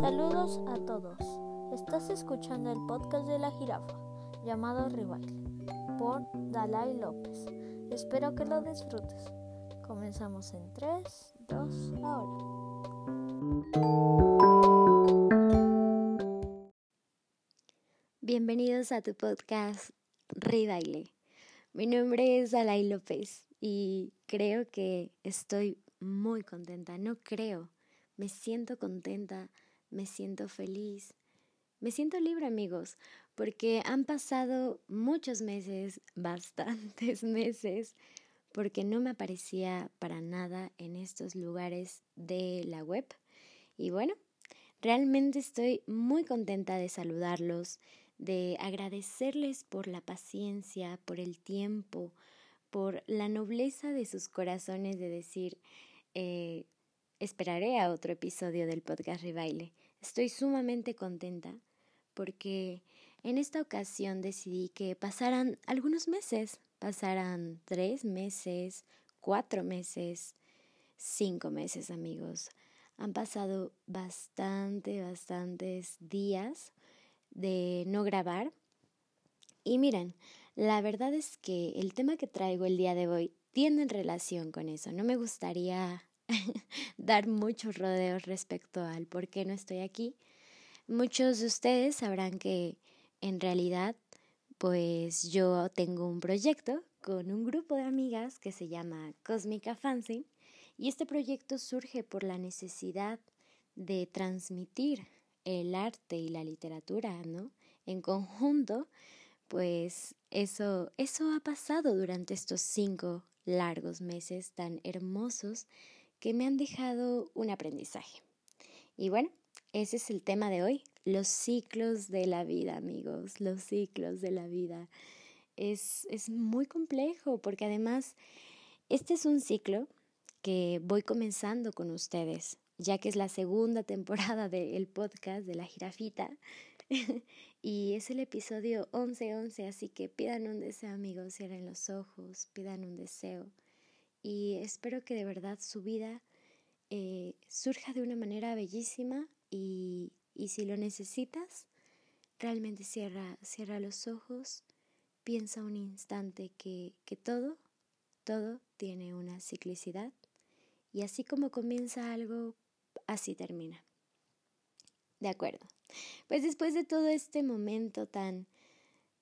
Saludos a todos. Estás escuchando el podcast de la jirafa llamado Rival por Dalai López. Espero que lo disfrutes. Comenzamos en 3, 2, ahora. Bienvenidos a tu podcast Ribaile. Mi nombre es Dalai López y creo que estoy muy contenta. No creo, me siento contenta me siento feliz, me siento libre amigos, porque han pasado muchos meses, bastantes meses, porque no me aparecía para nada en estos lugares de la web. Y bueno, realmente estoy muy contenta de saludarlos, de agradecerles por la paciencia, por el tiempo, por la nobleza de sus corazones de decir, eh, esperaré a otro episodio del podcast Rebaile. Estoy sumamente contenta porque en esta ocasión decidí que pasaran algunos meses, pasaran tres meses, cuatro meses, cinco meses amigos. Han pasado bastante, bastantes días de no grabar. Y miren, la verdad es que el tema que traigo el día de hoy tiene relación con eso. No me gustaría dar muchos rodeos respecto al por qué no estoy aquí. Muchos de ustedes sabrán que en realidad pues yo tengo un proyecto con un grupo de amigas que se llama Cósmica Fancy y este proyecto surge por la necesidad de transmitir el arte y la literatura, ¿no? En conjunto, pues eso, eso ha pasado durante estos cinco largos meses tan hermosos que me han dejado un aprendizaje. Y bueno, ese es el tema de hoy, los ciclos de la vida, amigos, los ciclos de la vida. Es, es muy complejo porque además este es un ciclo que voy comenzando con ustedes, ya que es la segunda temporada del podcast de la jirafita. y es el episodio 11-11, así que pidan un deseo, amigos, cierren los ojos, pidan un deseo y espero que de verdad su vida eh, surja de una manera bellísima y, y si lo necesitas, realmente cierra, cierra los ojos, piensa un instante que, que todo, todo tiene una ciclicidad y así como comienza algo, así termina. De acuerdo. Pues después de todo este momento tan,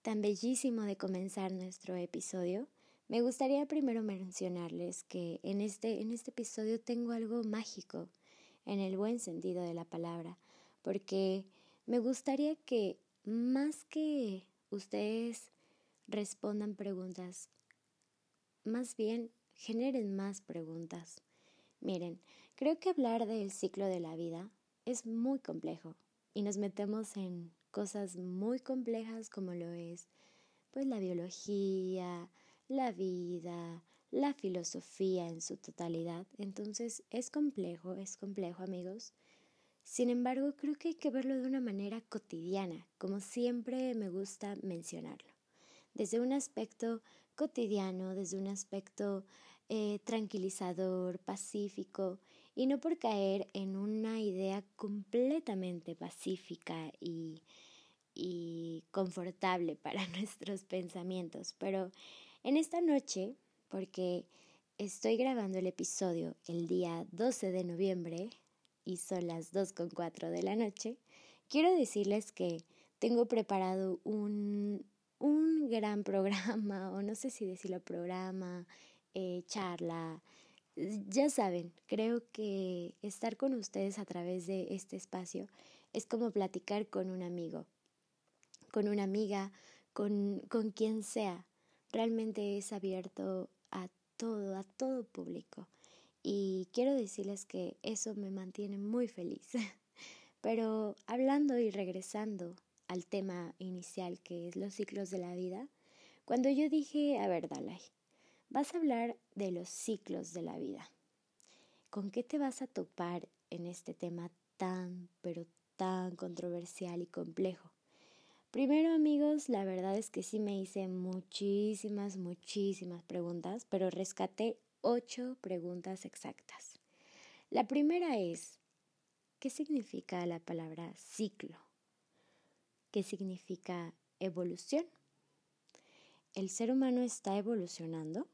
tan bellísimo de comenzar nuestro episodio, me gustaría primero mencionarles que en este, en este episodio tengo algo mágico, en el buen sentido de la palabra, porque me gustaría que más que ustedes respondan preguntas, más bien generen más preguntas. Miren, creo que hablar del ciclo de la vida es muy complejo y nos metemos en cosas muy complejas como lo es pues la biología, la vida, la filosofía en su totalidad. Entonces es complejo, es complejo amigos. Sin embargo, creo que hay que verlo de una manera cotidiana, como siempre me gusta mencionarlo. Desde un aspecto cotidiano, desde un aspecto eh, tranquilizador, pacífico, y no por caer en una idea completamente pacífica y, y confortable para nuestros pensamientos, pero en esta noche, porque estoy grabando el episodio el día 12 de noviembre y son las 2.4 de la noche, quiero decirles que tengo preparado un, un gran programa, o no sé si decirlo programa, eh, charla. Ya saben, creo que estar con ustedes a través de este espacio es como platicar con un amigo, con una amiga, con, con quien sea realmente es abierto a todo, a todo público. Y quiero decirles que eso me mantiene muy feliz. Pero hablando y regresando al tema inicial que es los ciclos de la vida, cuando yo dije, a ver, Dalai, vas a hablar de los ciclos de la vida. ¿Con qué te vas a topar en este tema tan, pero tan controversial y complejo? Primero amigos, la verdad es que sí me hice muchísimas, muchísimas preguntas, pero rescaté ocho preguntas exactas. La primera es, ¿qué significa la palabra ciclo? ¿Qué significa evolución? ¿El ser humano está evolucionando?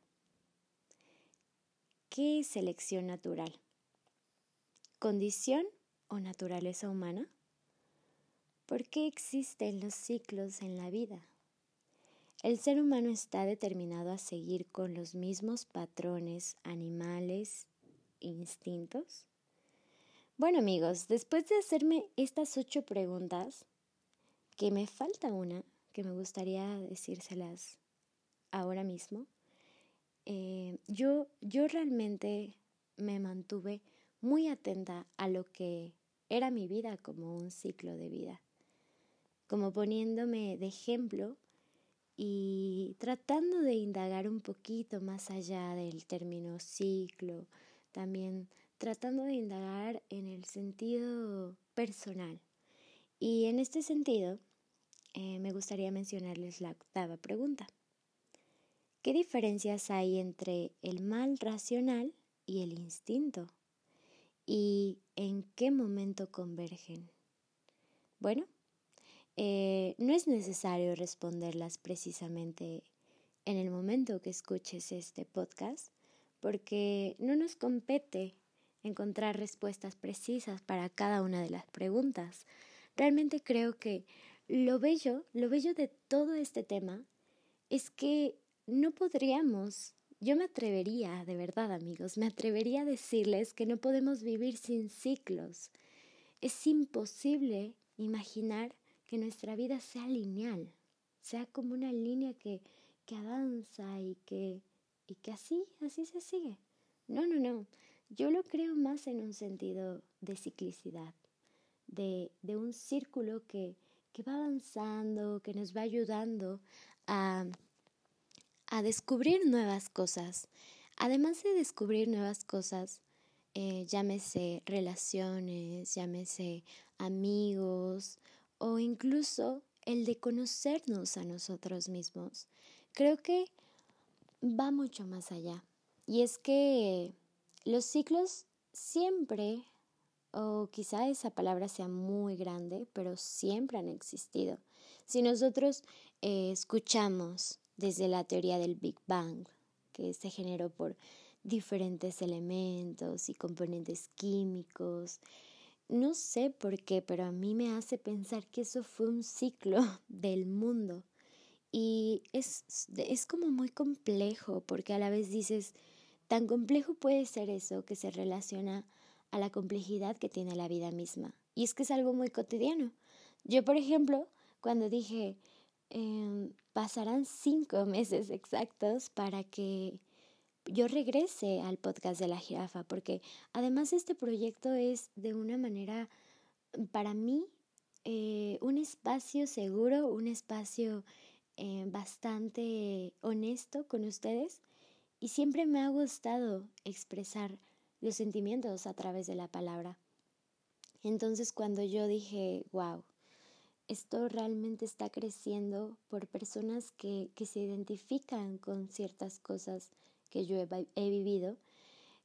¿Qué es selección natural? ¿Condición o naturaleza humana? ¿Por qué existen los ciclos en la vida? El ser humano está determinado a seguir con los mismos patrones animales, instintos. Bueno amigos, después de hacerme estas ocho preguntas, que me falta una, que me gustaría decírselas ahora mismo, eh, yo, yo realmente me mantuve muy atenta a lo que era mi vida como un ciclo de vida, como poniéndome de ejemplo y tratando de indagar un poquito más allá del término ciclo, también tratando de indagar en el sentido personal. Y en este sentido, eh, me gustaría mencionarles la octava pregunta. ¿Qué diferencias hay entre el mal racional y el instinto? ¿Y en qué momento convergen? Bueno, eh, no es necesario responderlas precisamente en el momento que escuches este podcast, porque no nos compete encontrar respuestas precisas para cada una de las preguntas. Realmente creo que lo bello, lo bello de todo este tema es que no podríamos, yo me atrevería, de verdad amigos, me atrevería a decirles que no podemos vivir sin ciclos. Es imposible imaginar que nuestra vida sea lineal, sea como una línea que, que avanza y que, y que así, así se sigue. No, no, no. Yo lo creo más en un sentido de ciclicidad, de, de un círculo que, que va avanzando, que nos va ayudando a, a descubrir nuevas cosas. Además de descubrir nuevas cosas, eh, llámese relaciones, llámese amigos o incluso el de conocernos a nosotros mismos. Creo que va mucho más allá. Y es que los ciclos siempre, o quizá esa palabra sea muy grande, pero siempre han existido. Si nosotros eh, escuchamos desde la teoría del Big Bang, que se generó por diferentes elementos y componentes químicos, no sé por qué, pero a mí me hace pensar que eso fue un ciclo del mundo. Y es, es como muy complejo, porque a la vez dices, Tan complejo puede ser eso que se relaciona a la complejidad que tiene la vida misma. Y es que es algo muy cotidiano. Yo, por ejemplo, cuando dije, em, pasarán cinco meses exactos para que yo regrese al podcast de la jirafa, porque además este proyecto es de una manera, para mí, eh, un espacio seguro, un espacio eh, bastante honesto con ustedes y siempre me ha gustado expresar los sentimientos a través de la palabra. Entonces cuando yo dije, wow, esto realmente está creciendo por personas que, que se identifican con ciertas cosas que yo he, vivido,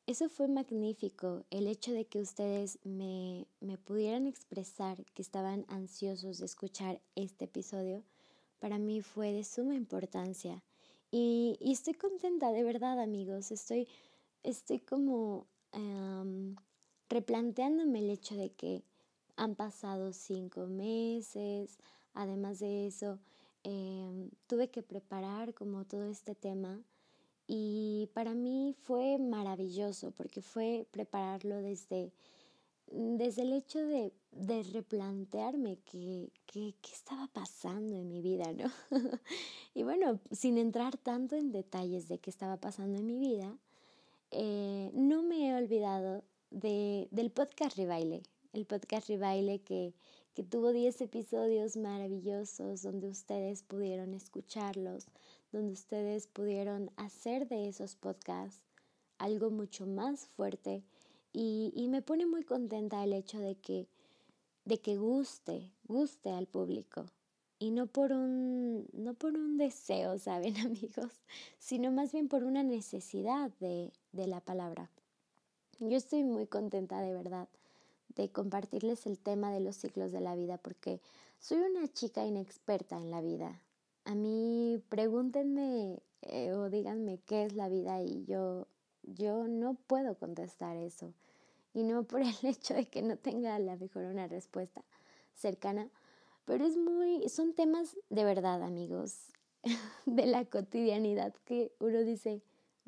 eso fue magnífico, el hecho de que ustedes me, me pudieran expresar que estaban ansiosos de escuchar este episodio, para mí fue de suma importancia y, estoy contenta, de verdad, amigos. Estoy, estoy como replanteándome el hecho de que han pasado cinco meses. Además de eso, em, tuve que preparar como todo este tema. Y para mí fue maravilloso porque fue prepararlo desde desde el hecho de, de replantearme qué, qué, qué, estaba pasando en mi vida, ¿no? y bueno, sin entrar tanto en detalles de qué estaba pasando en mi vida, eh, no me he olvidado de, del podcast Rebaile, el podcast Rebaile que, que tuvo 10 episodios maravillosos donde ustedes pudieron escucharlos, donde ustedes pudieron hacer de esos podcasts algo mucho más fuerte y, y me pone muy contenta el hecho de que, de que guste, guste al público. Y no por un, no por un deseo, ¿saben amigos? Sino más bien por una necesidad de, de la palabra. Yo estoy muy contenta de verdad de compartirles el tema de los ciclos de la vida porque soy una chica inexperta en la vida. A mí pregúntenme eh, o díganme qué es la vida y yo, yo no puedo contestar eso. Y no por el hecho de que no tenga a la mejor una respuesta cercana, pero es muy, son temas de verdad, amigos, de la cotidianidad que uno dice,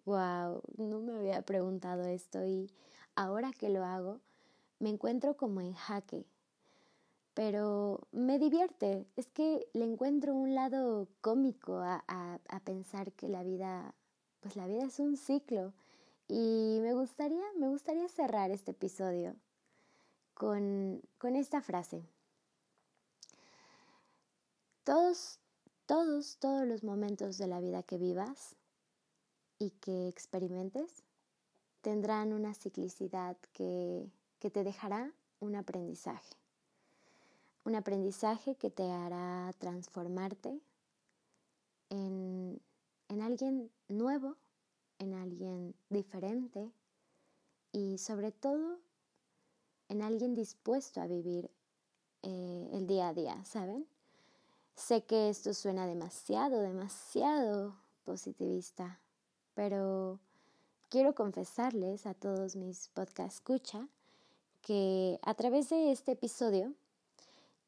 wow, no me había preguntado esto y ahora que lo hago, me encuentro como en jaque. Pero me divierte, es que le encuentro un lado cómico a, a, pensar que la vida, pues la vida es un ciclo. Y me gustaría, me gustaría cerrar este episodio con, con esta frase. Todos, todos, todos los momentos de la vida que vivas y que experimentes tendrán una ciclicidad que, que te dejará un aprendizaje. Un aprendizaje que te hará transformarte en, en alguien nuevo, en alguien diferente y sobre todo en alguien dispuesto a vivir eh, el día a día, ¿saben? Sé que esto suena demasiado, demasiado positivista, pero quiero confesarles a todos mis podcast que a través de este episodio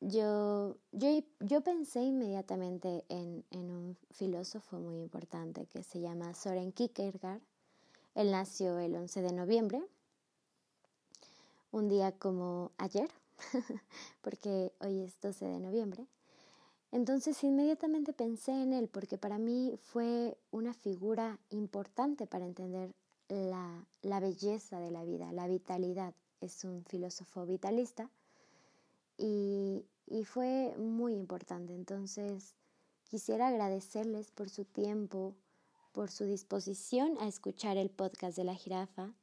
yo, yo, yo pensé inmediatamente en, en, un filósofo muy importante que se llama Soren Kierkegaard. Él nació el 11 de noviembre, un día como ayer, porque hoy es 12 de noviembre. Entonces inmediatamente pensé en él porque para mí fue una figura importante para entender la, la belleza de la vida, la vitalidad. Es un filósofo vitalista y, y fue muy importante. Entonces quisiera agradecerles por su tiempo, por su disposición a escuchar el podcast de la jirafa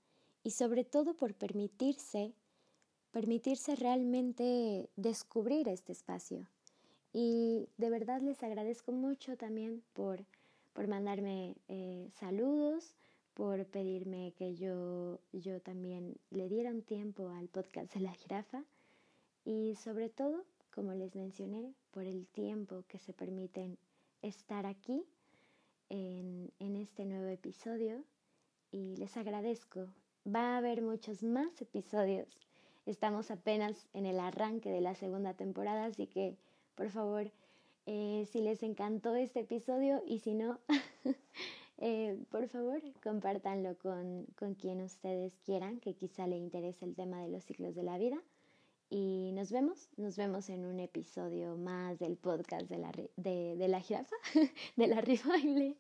y sobre todo por permitirse, permitirse realmente descubrir este espacio y de verdad les agradezco mucho también por, por mandarme eh, saludos, por pedirme que yo, yo también le diera un tiempo al podcast de la jirafa y sobre todo, como les mencioné, por el tiempo que se permiten estar aquí en, en este nuevo episodio y les agradezco. Va a haber muchos más episodios. Estamos apenas en el arranque de la segunda temporada, así que por favor, eh, si les encantó este episodio y si no, eh, por favor, compártanlo con, con quien ustedes quieran, que quizá le interese el tema de los ciclos de la vida. Y nos vemos, nos vemos en un episodio más del podcast de la, de, de la jirafa, de la rifle,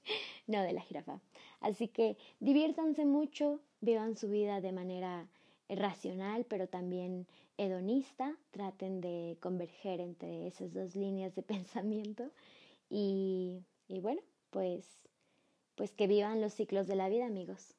no de la jirafa. Así que diviértanse mucho, vivan su vida de manera racional, pero también hedonista, traten de converger entre esas dos líneas de pensamiento y, y bueno, pues, pues que vivan los ciclos de la vida, amigos.